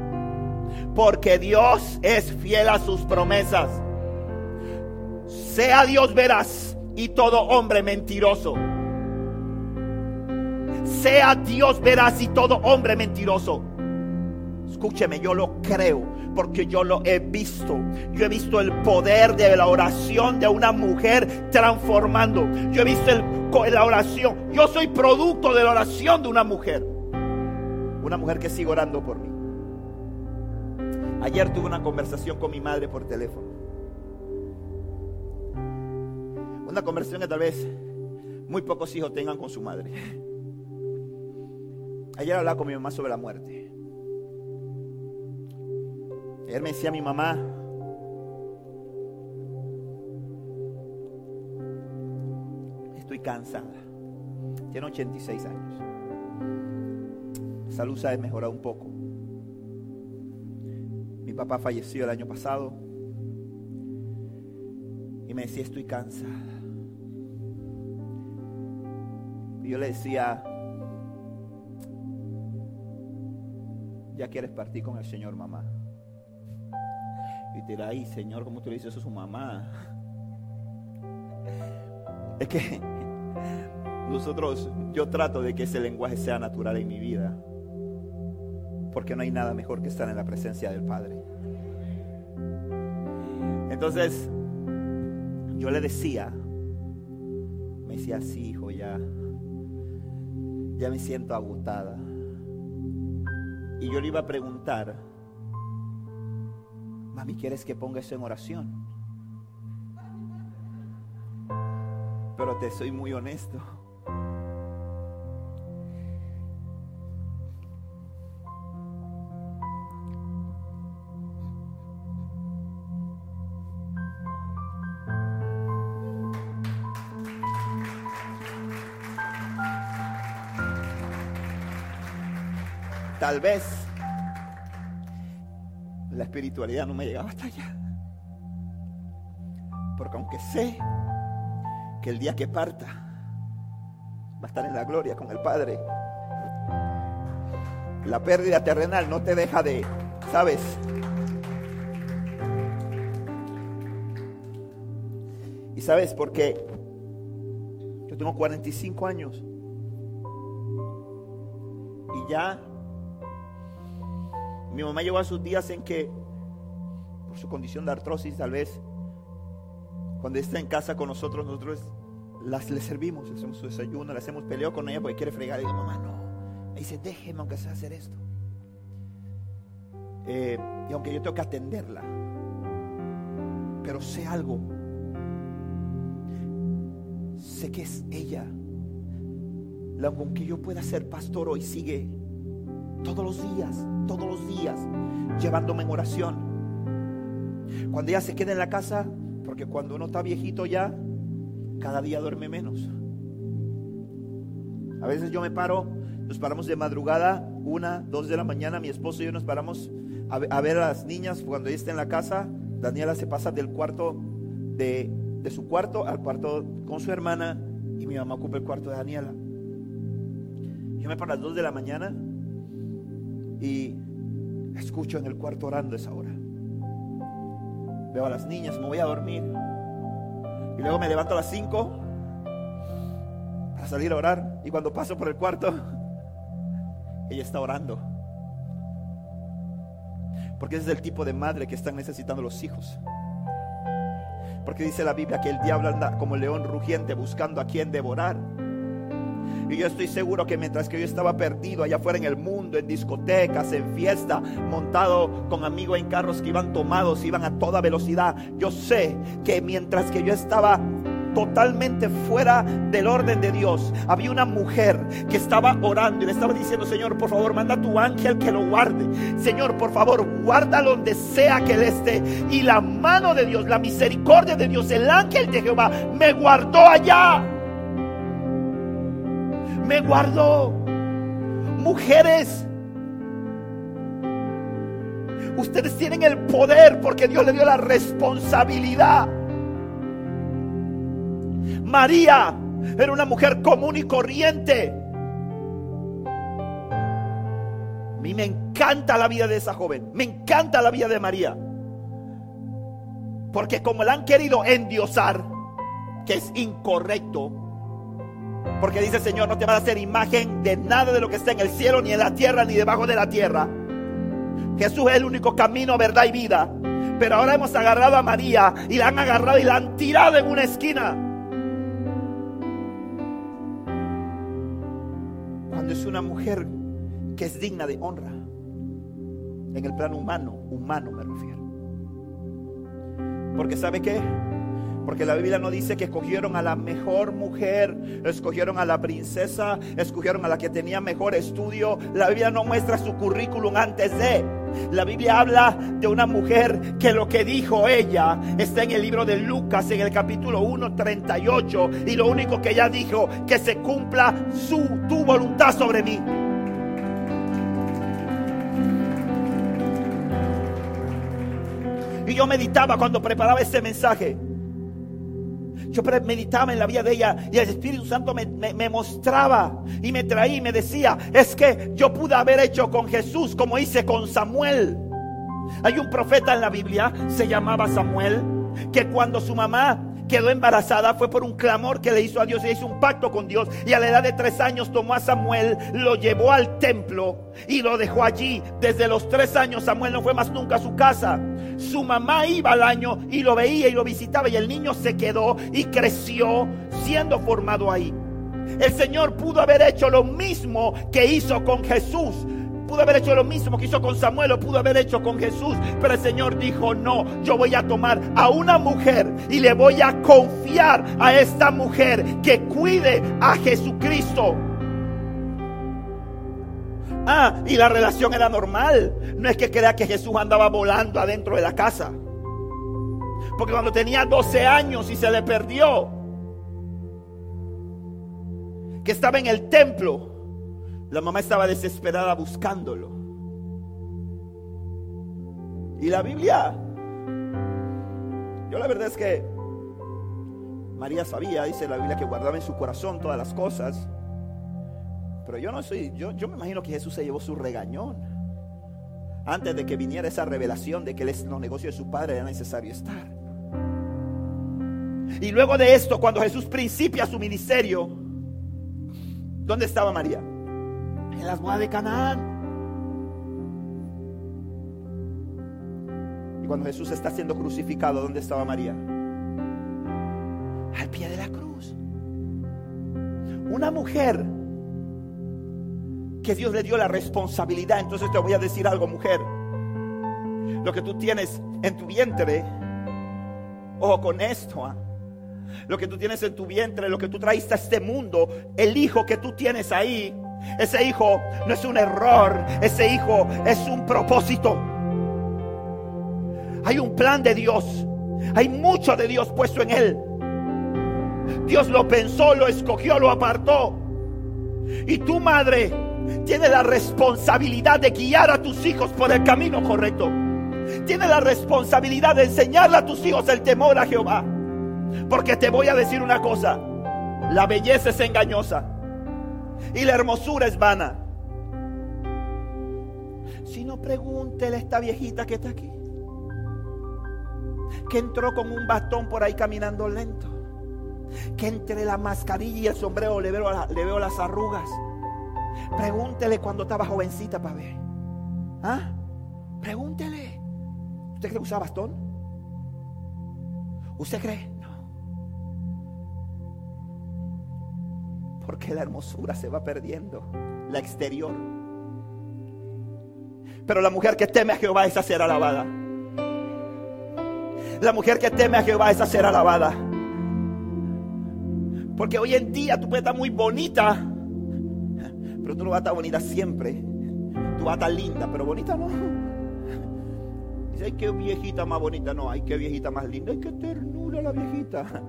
porque Dios es fiel a sus promesas. Sea Dios veraz y todo hombre mentiroso. Sea Dios veraz y todo hombre mentiroso. Escúcheme, yo lo creo porque yo lo he visto. Yo he visto el poder de la oración de una mujer transformando. Yo he visto la oración. Yo soy producto de la oración de una mujer. Una mujer que sigue orando por mí. Ayer tuve una conversación con mi madre por teléfono. Una conversación que tal vez muy pocos hijos tengan con su madre. Ayer hablaba con mi mamá sobre la muerte. Ayer me decía mi mamá, estoy cansada. Tiene 86 años. Salud se ha mejorado un poco. Mi papá falleció el año pasado. Y me decía, estoy cansada. Y yo le decía, ya quieres partir con el Señor, mamá. Y te dirá, ay, Señor, ¿cómo tú le dices eso a su mamá? Es que nosotros, yo trato de que ese lenguaje sea natural en mi vida. Porque no hay nada mejor que estar en la presencia del Padre. Entonces, yo le decía, me decía, sí, hijo, ya, ya me siento agotada. Y yo le iba a preguntar, mami, ¿quieres que ponga eso en oración? Pero te soy muy honesto. Tal vez la espiritualidad no me llegaba hasta allá. Porque aunque sé que el día que parta va a estar en la gloria con el Padre, la pérdida terrenal no te deja de, ¿sabes? Y sabes por qué? Yo tengo 45 años. Y ya mi mamá llegó a sus días en que, por su condición de artrosis, tal vez, cuando está en casa con nosotros, nosotros las, le servimos, le hacemos su desayuno, le hacemos peleo con ella porque quiere fregar. Y digo, mamá, no. Me dice, déjeme aunque sea hacer esto. Eh, y aunque yo tengo que atenderla, pero sé algo. Sé que es ella. Aunque yo pueda ser pastor hoy, sigue todos los días, todos los días, llevándome en oración. Cuando ella se queda en la casa, porque cuando uno está viejito ya, cada día duerme menos. A veces yo me paro, nos paramos de madrugada, una, dos de la mañana, mi esposo y yo nos paramos a, ver a las niñas cuando ella está en la casa. Daniela se pasa del cuarto de, su cuarto al cuarto con su hermana y mi mamá ocupa el cuarto de Daniela. Yo me paro a las dos de la mañana y escucho en el cuarto orando esa hora. Veo a las niñas, me voy a dormir. Y luego me levanto a las 5 para salir a orar. Y cuando paso por el cuarto, ella está orando. Porque ese es el tipo de madre que están necesitando los hijos. Porque dice la Biblia que el diablo anda como león rugiente buscando a quien devorar. Y yo estoy seguro que mientras que yo estaba perdido allá afuera en el mundo, en discotecas, en fiesta, montado con amigos en carros que iban tomados, iban a toda velocidad, yo sé que mientras que yo estaba totalmente fuera del orden de Dios. Había una mujer que estaba orando y le estaba diciendo, Señor, por favor, manda tu ángel que lo guarde. Señor, por favor, guarda donde sea que él esté. Y la mano de Dios, la misericordia de Dios, el ángel de Jehová me guardó allá me guardó. Mujeres, ustedes tienen el poder porque Dios le dio la responsabilidad. María era una mujer común y corriente. mí me encanta la vida de esa joven. Me encanta la vida de María. Porque como la han querido endiosar, que es incorrecto, porque dice el Señor, no te vas a hacer imagen de nada de lo que está en el cielo, ni en la tierra, ni debajo de la tierra. Jesús es el único camino, verdad y vida. Pero ahora hemos agarrado a María y la han agarrado y la han tirado en una esquina. Cuando es una mujer que es digna de honra. En el plano humano, humano me refiero. Porque ¿sabe qué? Porque la Biblia no dice que escogieron a la mejor mujer, escogieron a la princesa, escogieron a la que tenía mejor estudio. La Biblia no muestra su currículum antes de. La Biblia habla de una mujer que lo que dijo ella está en el libro de Lucas en el capítulo 1, 38. Y lo único que ella dijo, que se cumpla su, tu voluntad sobre mí. Y yo meditaba cuando preparaba este mensaje. Yo meditaba en la vida de ella y el Espíritu Santo me, me, mostraba y me traía y me decía, es que yo pude haber hecho con Jesús como hice con Samuel. Hay un profeta en la Biblia, se llamaba Samuel, que cuando su mamá quedó embarazada fue por un clamor que le hizo a Dios y hizo un pacto con Dios. Y a la edad de tres años tomó a Samuel, lo llevó al templo y lo dejó allí. Desde los tres años Samuel no fue más nunca a su casa. Su mamá iba al año y lo veía y lo visitaba y el niño se quedó y creció siendo formado ahí. El Señor pudo haber hecho lo mismo que hizo con Jesús. Pudo haber hecho lo mismo que hizo con Samuel o pudo haber hecho con Jesús. Pero el Señor dijo, no, yo voy a tomar a una mujer y le voy a confiar a esta mujer que cuide a Jesucristo. Ah, y la relación era normal. No es que crea que Jesús andaba volando adentro de la casa. Porque cuando tenía 12 años y se le perdió, que estaba en el templo, la mamá estaba desesperada buscándolo. Y la Biblia, yo la verdad es que María sabía, dice la Biblia, que guardaba en su corazón todas las cosas. Pero yo no soy, yo, yo me imagino que Jesús se llevó su regañón. Antes de que viniera esa revelación de que los negocios de su padre era necesario estar. Y luego de esto, cuando Jesús principia su ministerio, ¿dónde estaba María? Las bodas de Canaán. Y cuando Jesús está siendo crucificado, ¿dónde estaba María? Al pie de la cruz. Una mujer que Dios le dio la responsabilidad. Entonces te voy a decir algo, mujer. Lo que tú tienes en tu vientre, ojo con esto, ¿ah? lo que tú tienes en tu vientre, lo que tú traiste a este mundo, el hijo que tú tienes ahí, ese hijo no es un error, ese hijo es un propósito. Hay un plan de Dios, hay mucho de Dios puesto en él. Dios lo pensó, lo escogió, lo apartó. Y tu madre tiene la responsabilidad de guiar a tus hijos por el camino correcto. Tiene la responsabilidad de enseñarle a tus hijos el temor a Jehová. Porque te voy a decir una cosa, la belleza es engañosa y la hermosura es vana. Si no, pregúntele a esta viejita que está aquí, que entró con un bastón por ahí caminando lento, que entre la mascarilla y el sombrero le veo, le veo las arrugas Pregúntele cuando estaba jovencita para ver. ¿Ah? Pregúntele. ¿Usted cree que usaba bastón? ¿Usted cree? Porque la hermosura se va perdiendo. La exterior. Pero la mujer que teme a Jehová es a ser alabada. La mujer que teme a Jehová es a ser alabada. Porque hoy en día tú puedes estar muy bonita pero tú no vas a estar bonita siempre. Tú vas a estar linda, pero bonita no. Dice, ay, qué viejita más bonita. No, ay, qué viejita más linda. Ay, qué ternura la viejita.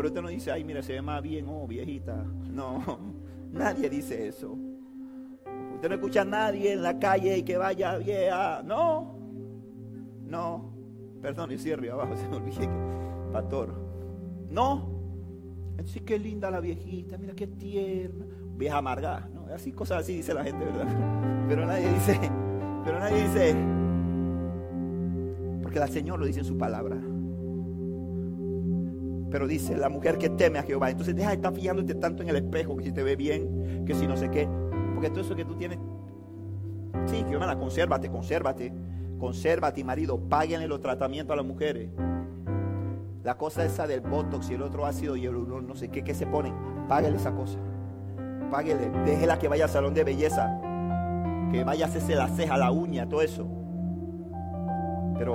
Pero usted no dice, ay, mira, se ve más bien, oh, viejita. No, nadie dice eso. Usted no escucha a nadie en la calle y que vaya vieja. No, no. Perdón, y abajo, se me olvidé. Pastor. No. Sí, qué linda la viejita, mira qué tierna vieja amargada. No, Así, cosas así dice la gente, ¿verdad? Pero nadie dice, pero nadie dice, porque el Señor lo dice en su palabra. Pero dice, la mujer que teme a Jehová. Entonces deja de estar fijándote tanto en el espejo, que si te ve bien, que si no sé qué. Porque todo eso que tú tienes, sí, que hermana, consérvate, consérvate. Consérvate, marido, páguenle los tratamientos a las mujeres. La cosa esa del botox y el otro ácido y el no sé qué, que se ponen. Páguele esa cosa. Páguele. Déjela que vaya al salón de belleza. Que vaya a hacerse la ceja, la uña, todo eso. Pero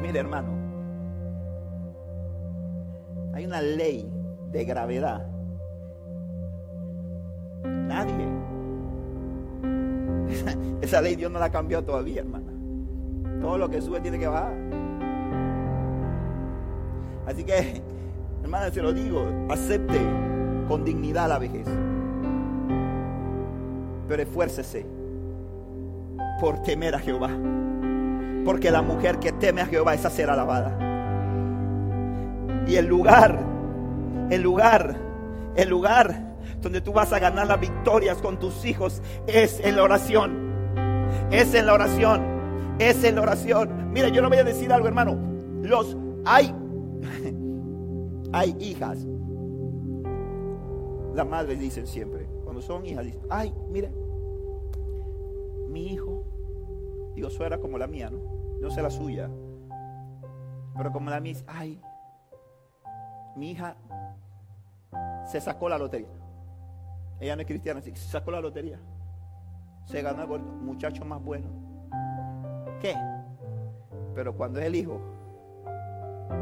Mire, hermano, hay una ley de gravedad. Nadie. Esa, ley Dios no la ha cambiado todavía, hermana. Todo lo que sube tiene que bajar. Así que, hermana, se lo digo, acepte con dignidad la vejez. Pero esfuércese por temer a Jehová. Porque la mujer que teme a Jehová, esa será alabada. Y el lugar, el lugar, el lugar donde tú vas a ganar las victorias con tus hijos es en la oración. Es en la oración. Es en la oración. Mira, yo no voy a decir algo, hermano. Los hay hay hijas. Las madres dicen siempre, cuando son hijas, ay, mire, mi hijo, digo, suena como la mía, ¿no? no sé la suya. Pero como la mía, ay, mi hija se sacó la lotería. Ella no es cristiana, se sacó la lotería. Se ganó el muchacho más bueno. ¿Qué? Pero cuando es el hijo,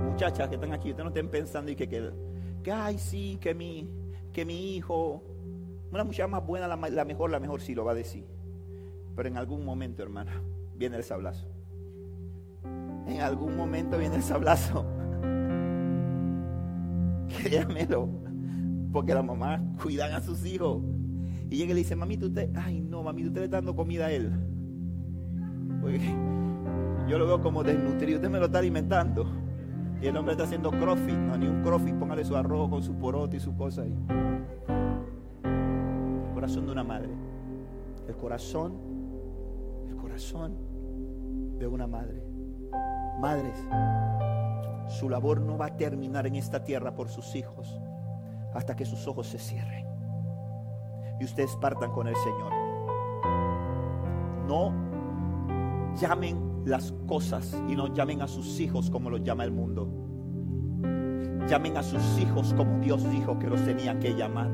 muchachas que están aquí, ustedes no estén pensando y que, que, que ay, sí, que mi, que mi hijo, una muchacha más buena, la, la mejor, la mejor sí lo va a decir. Pero en algún momento, hermana, viene el sablazo en algún momento viene el sablazo. Créamelo. Porque las mamás cuidan a sus hijos. Y llega y le dice, mamita, usted, ay no, mamita, usted le está dando comida a él. yo lo veo como desnutrido, usted me lo está alimentando. Y el hombre está haciendo crossfit, no, ni un crossfit, póngale su arroz con su poroto y su cosa ahí. El corazón de una madre. El corazón, el corazón de una madre. Madres, su labor no va a terminar en esta tierra por sus hijos hasta que sus ojos se cierren y ustedes partan con el Señor. No llamen las cosas y no llamen a sus hijos como los llama el mundo. Llamen a sus hijos como Dios dijo que los tenían que llamar.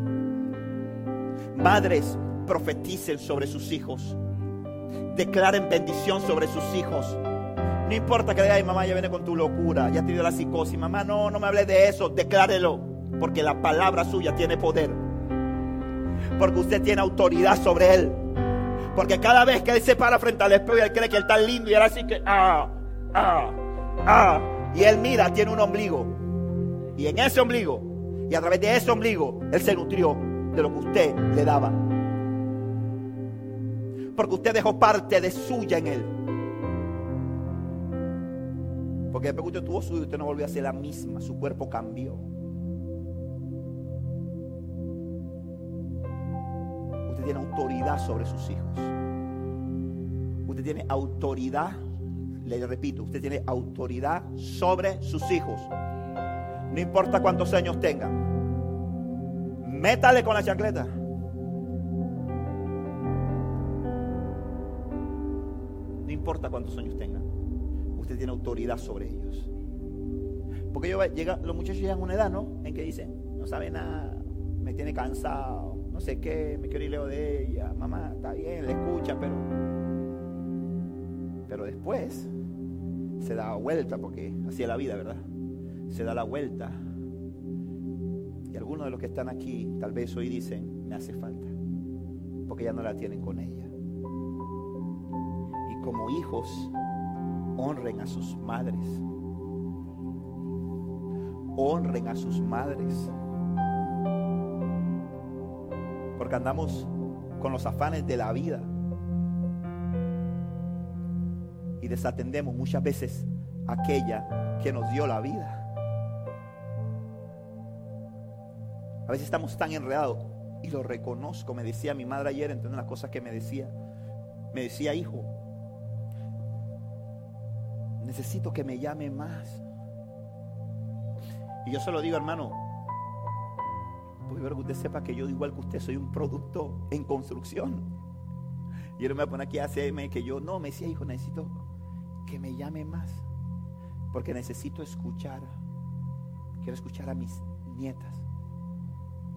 Madres, profeticen sobre sus hijos. Declaren bendición sobre sus hijos. No importa que diga, ay mamá, ya viene con tu locura, ya te dio la psicosis. Mamá, no, no me hable de eso, declárelo. Porque la palabra suya tiene poder. Porque usted tiene autoridad sobre él. Porque cada vez que él se para frente al espejo él cree que él está lindo y él así que, ah, ah, ah. Y él mira, tiene un ombligo. Y en ese ombligo, y a través de ese ombligo, él se nutrió de lo que usted le daba. Porque usted dejó parte de suya en él. Porque después que usted tuvo su usted no volvió a ser la misma. Su cuerpo cambió. Usted tiene autoridad sobre sus hijos. Usted tiene autoridad, le repito, usted tiene autoridad sobre sus hijos. No importa cuántos años tengan. Métale con la chancleta. No importa cuántos años tengan usted tiene autoridad sobre ellos. Porque yo, llega, los muchachos llegan a una edad, ¿no? En que dicen, no sabe nada, me tiene cansado, no sé qué, me quiero ir lejos de ella, mamá, está bien, le escucha, pero... Pero después se da vuelta, porque así es la vida, ¿verdad? Se da la vuelta. Y algunos de los que están aquí tal vez hoy dicen, me hace falta, porque ya no la tienen con ella. Como hijos honren a sus madres. Honren a sus madres. Porque andamos con los afanes de la vida. Y desatendemos muchas veces aquella que nos dio la vida. veces estamos tan enredados y lo reconozco. Me decía mi madre ayer, entre las cosas que me decía, me decía, hijo, necesito que me llame más. Y yo se lo digo, hermano, porque quiero que usted sepa que yo, igual que usted, soy un producto en construcción. Y él me pone aquí a hacerme que yo, no, me decía, hijo, necesito que me llame más. Porque necesito escuchar. Quiero escuchar a mis nietas.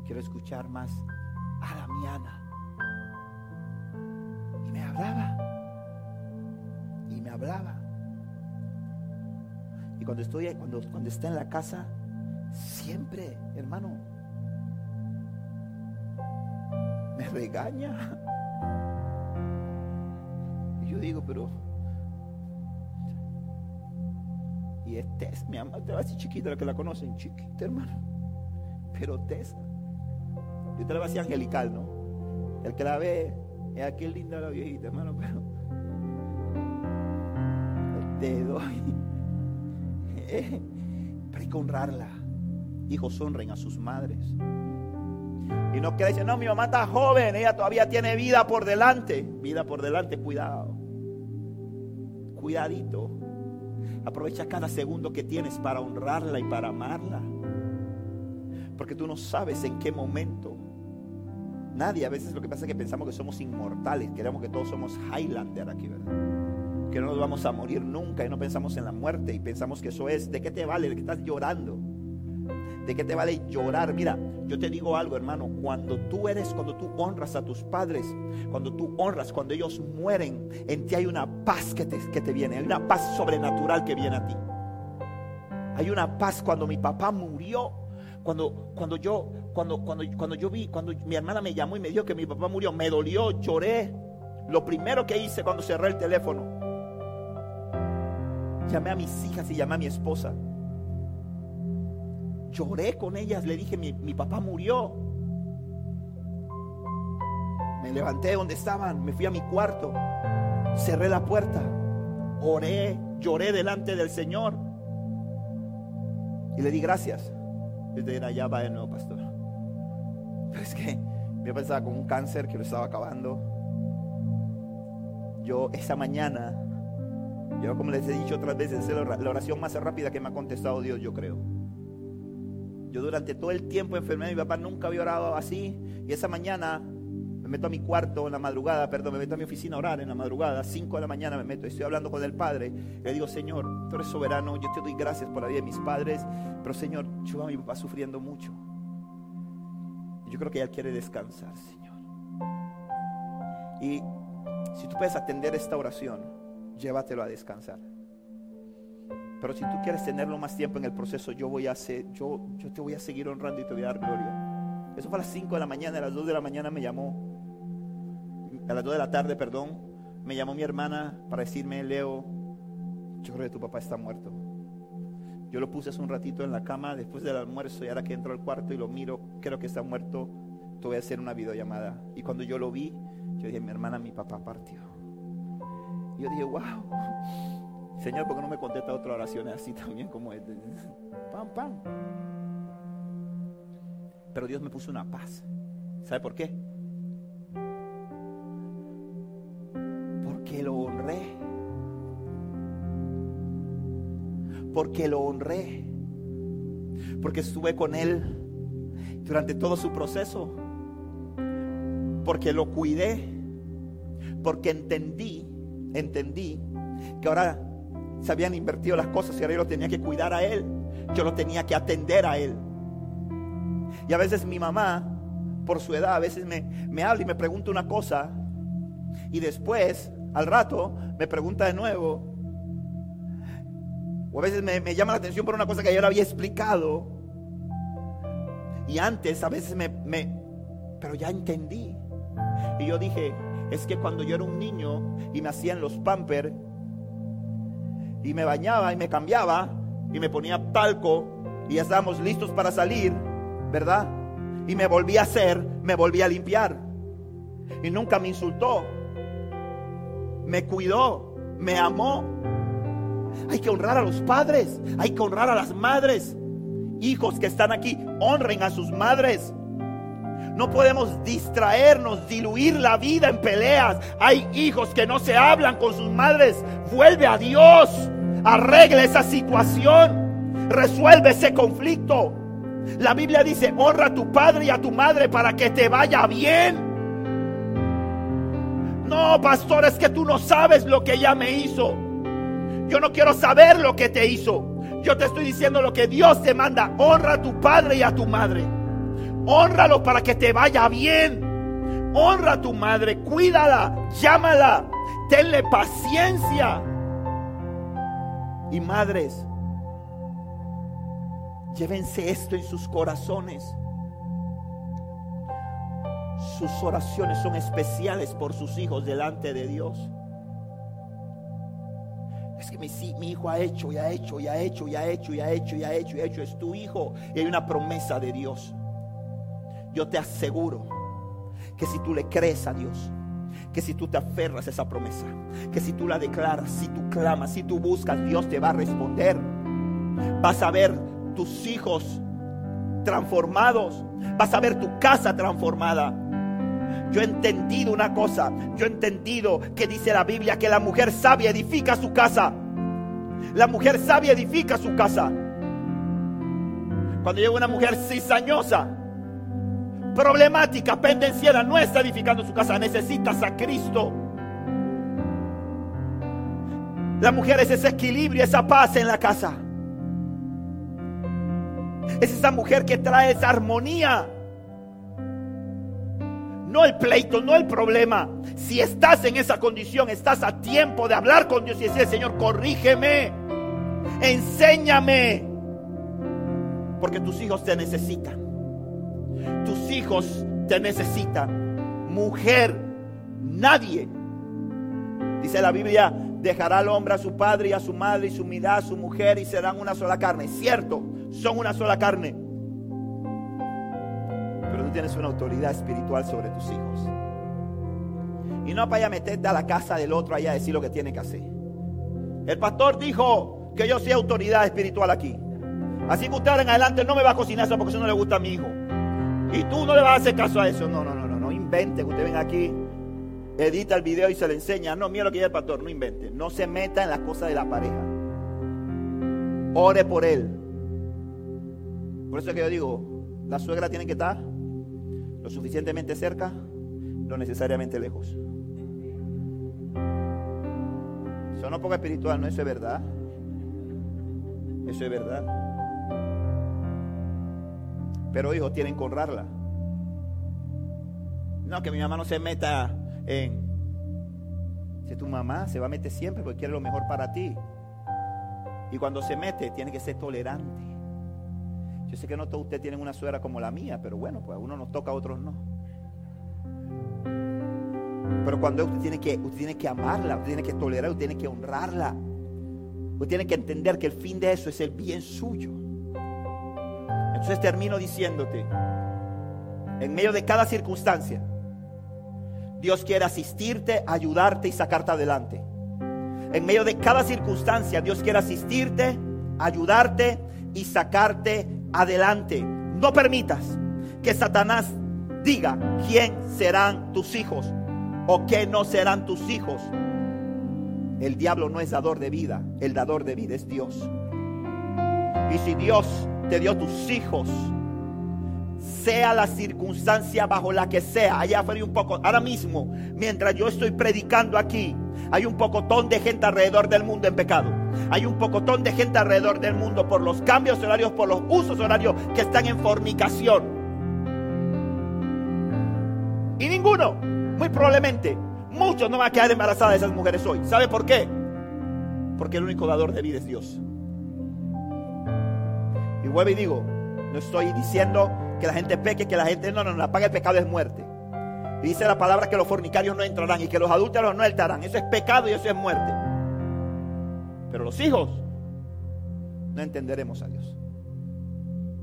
Quiero escuchar más a la miana. Y me hablaba. Y me hablaba. Cuando estoy cuando, cuando está en la casa, siempre, hermano, me regaña. Y yo digo, pero. Y es Tess, mi mamá, así chiquita, la que la conocen, chiquita, hermano. Pero Tess, yo te la así angelical, ¿no? El que la ve es aquel linda la viejita, hermano, pero. Te doy. Pero hay que honrarla. Hijos honren a sus madres. Y no quiere decir, no, mi mamá está joven, ella todavía tiene vida por delante. Vida por delante, cuidado. Cuidadito. Aprovecha cada segundo que tienes para honrarla y para amarla. Porque tú no sabes en qué momento. Nadie, a veces lo que pasa es que pensamos que somos inmortales, queremos que todos somos Highlander aquí, ¿verdad? Que no nos vamos a morir nunca y no pensamos en la muerte y pensamos que eso es, ¿de qué te vale? ¿De qué estás llorando? ¿De qué te vale llorar? Mira, yo te digo algo, hermano. Cuando tú eres, cuando tú honras a tus padres, cuando tú honras, cuando ellos mueren, en ti hay una paz que te, que te viene. Hay una paz sobrenatural que viene a ti. Hay una paz cuando mi papá murió. Cuando, cuando yo, cuando, cuando, cuando yo vi, cuando mi hermana me llamó y me dijo que mi papá murió, me dolió, lloré. Lo primero que hice cuando cerré el teléfono, llamé a mis hijas y llamé a mi esposa lloré con ellas, le dije, mi, papá murió. Me levanté donde estaban, me fui a mi cuarto, cerré la puerta, oré, lloré delante del Señor y le di gracias. Desde allá va de nuevo, pastor. Es que yo pensaba con un cáncer que lo estaba acabando. Yo esa mañana, como les he dicho otras veces, es la oración más rápida que me ha contestado Dios, yo creo. Yo durante todo el tiempo enfermé, mi papá nunca había orado así. Y esa mañana me meto a mi cuarto en la madrugada, perdón, me meto a mi oficina a orar en la madrugada, 5 de la mañana me meto, estoy hablando con el Padre. Le digo, Señor, tú eres soberano, yo te doy gracias por la vida de mis padres, pero Señor, yo a mi papá sufriendo mucho. Yo creo que Él quiere descansar, Señor. Y si tú puedes atender esta oración, llévatelo a descansar. Pero si tú quieres tenerlo más tiempo en el proceso, yo voy a hacer, yo, yo te voy a seguir honrando y te voy a dar gloria. Eso fue a las 5 de la mañana, a las 2 de la mañana me llamó, a las 2 de la tarde, perdón, me llamó mi hermana para decirme, Leo, yo creo que tu papá está muerto. Yo lo puse hace un ratito en la cama después del almuerzo y ahora que entro al cuarto y lo miro, creo que está muerto, te voy a hacer una videollamada. Y cuando yo lo vi, yo dije, mi hermana, mi papá partió. Y yo dije, wow. Señor, ¿por qué no me contesta otra oración así también como este? Pam, pam. Pero Dios me puso una paz. ¿Sabe por qué? Porque lo honré. Porque lo honré. Porque estuve con Él durante todo su proceso. Porque lo cuidé. Porque entendí, entendí que ahora se habían invertido las cosas y ahora yo lo tenía que cuidar a él. Yo lo tenía que atender a él. Y a veces mi mamá, por su edad, a veces me, me habla y me pregunta una cosa y después, al rato, me pregunta de nuevo. O a veces me, llama la atención por una cosa que yo le había explicado. Y antes a veces me, me, pero ya entendí. Y yo dije, es que cuando yo era un niño y me hacían los pampers, y me bañaba y me cambiaba y me ponía talco y ya estábamos listos para salir, ¿verdad? Y me volví a hacer, me volví a limpiar. Y nunca me insultó. Me cuidó, me amó. Hay que honrar a los padres, hay que honrar a las madres. Hijos que están aquí, honren a sus madres. No podemos distraernos, diluir la vida en peleas. Hay hijos que no se hablan con sus madres. Vuelve a Dios. Arregle esa situación. Resuelve ese conflicto. La Biblia dice, honra a tu padre y a tu madre para que te vaya bien. No, pastor, es que tú no sabes lo que ella me hizo. Yo no quiero saber lo que te hizo. Yo te estoy diciendo lo que Dios te manda. Honra a tu padre y a tu madre. Honralo para que te vaya bien. Honra a tu madre, cuídala, llámala, tenle paciencia. Y madres, llévense esto en sus corazones. Sus oraciones son especiales por sus hijos delante de Dios. Es que mi, mi, hijo ha hecho y ha hecho y ha hecho y ha hecho y ha hecho y ha hecho y ha hecho. Es tu hijo y hay una promesa de Dios yo te aseguro que si tú le crees a Dios, que si tú te aferras a esa promesa, que si tú la declaras, si tú clamas, si tú buscas, Dios te va a responder. Vas a ver tus hijos transformados, vas a ver tu casa transformada. Yo he entendido una cosa, yo he entendido que dice la Biblia que la mujer sabia edifica su casa. La mujer sabia edifica su casa. Cuando llega una mujer cizañosa, problemática, pendenciera, no está edificando su casa, necesitas a Cristo. La mujer es ese equilibrio, esa paz en la casa. Es esa mujer que trae esa armonía. No el pleito, no el problema. Si estás en esa condición, estás a tiempo de hablar con Dios y decir, Señor, corrígeme, enséñame, porque tus hijos te necesitan. Tus hijos te necesitan. Mujer, nadie. Dice la Biblia, dejará al hombre a su padre y a su madre y su unirá a su mujer y serán una sola carne. Cierto, son una sola carne. Pero tú tienes una autoridad espiritual sobre tus hijos. Y no vaya a meterte a la casa del otro allá a decir lo que tiene que hacer. El pastor dijo que yo soy autoridad espiritual aquí. Así que usted en adelante no me va a cocinar eso porque eso no le gusta a mi hijo. Y tú no le vas a hacer caso a eso. No, no, no, no, no invente usted venga aquí, edita el video y se le enseña. No, mira lo que dice el pastor, no invente. No se meta en las cosas de la pareja. Ore por él. Por eso es que yo digo, la suegra tiene que estar lo suficientemente cerca, lo necesariamente lejos. Eso no poco espiritual, no, eso es verdad. Eso es verdad. Pero hijos tienen que honrarla. No, que mi mamá no se meta en... Si tu mamá se va a meter siempre porque quiere lo mejor para ti. Y cuando se mete, tiene que ser tolerante. Yo sé que no todos ustedes tienen una suegra como la mía, pero bueno, pues a uno nos toca, a otros no. Pero cuando usted tiene que, usted tiene que amarla, usted tiene que tolerarla, usted tiene que honrarla. Usted tiene que entender que el fin de eso es el bien suyo. Entonces termino diciéndote, en medio de cada circunstancia, Dios quiere asistirte, ayudarte y sacarte adelante. En medio de cada circunstancia, Dios quiere asistirte, ayudarte y sacarte adelante. No permitas que Satanás diga quién serán tus hijos o qué no serán tus hijos. El diablo no es dador de vida, el dador de vida es Dios. Y si Dios te dio tus hijos, sea la circunstancia bajo la que sea, allá afuera un poco, ahora mismo, mientras yo estoy predicando aquí, hay un pocotón de gente alrededor del mundo en pecado. Hay un pocotón de gente alrededor del mundo por los cambios horarios, por los usos horarios que están en fornicación. Y ninguno, muy probablemente, muchos no van a quedar embarazadas esas mujeres hoy. ¿Sabe por qué? Porque el único dador de vida es Dios. Vuelvo y digo, no estoy diciendo que la gente peque, que la gente no, no, no, paga el pecado es muerte. Dice la palabra que los fornicarios no entrarán y que los adúlteros no entrarán. Eso es pecado y eso es muerte. Pero los hijos no entenderemos a Dios.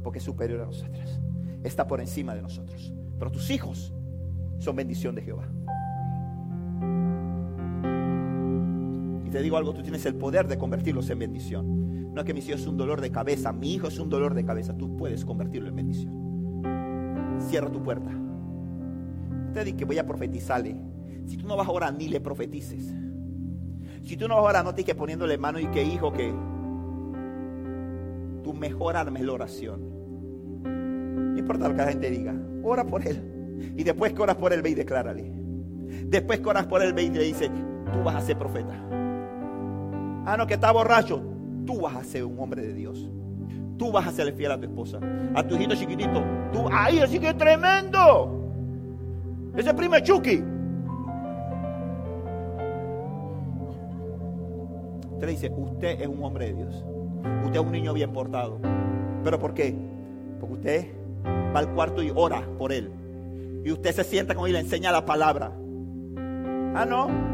Porque es superior a nosotros. Está por encima de nosotros. Pero tus hijos son bendición de Jehová. Te digo algo, tú tienes el poder de convertirlos en bendición. No es que mi hijo es un dolor de cabeza, mi hijo es un dolor de cabeza. Tú puedes convertirlo en bendición. Cierra tu puerta. Usted dice que voy a profetizarle. Si tú no vas a orar, ni le profetices. Si tú no vas a orar, no te que poniéndole mano y que hijo que tu mejor arma es la oración. No importa lo que la gente diga, ora por él. Y después que oras por él, ve y declárale. Después que oras por él, ve y le dice, tú vas a ser profeta. Ah, no, que está borracho. Tú vas a ser un hombre de Dios. Tú vas a ser fiel a tu esposa. A tu hijito chiquitito. Tú, ¡ay, así que tremendo! Ese primo es Chucky. Usted dice, usted es un hombre de Dios. Usted es un niño bien portado. ¿Pero por qué? Porque usted va al cuarto y ora por él. Y usted se sienta con él y le enseña la palabra. Ah, no.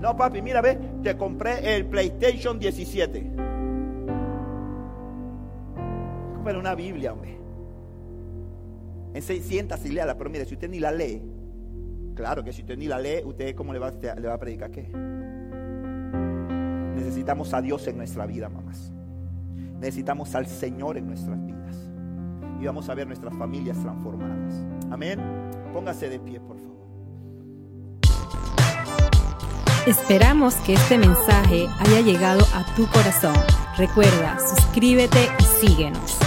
No, papi, mira, ve, te compré el PlayStation 17. Cómprale una Biblia, hombre. Siéntase y léala, pero mire, si usted ni la lee, claro que si usted ni la lee, usted cómo le va, le va a predicar qué? Necesitamos a Dios en nuestra vida, mamás. Necesitamos al Señor en nuestras vidas. Y vamos a ver nuestras familias transformadas. Amén. Póngase de pie, por favor. Esperamos que este mensaje haya llegado a tu corazón. Recuerda, suscríbete y síguenos.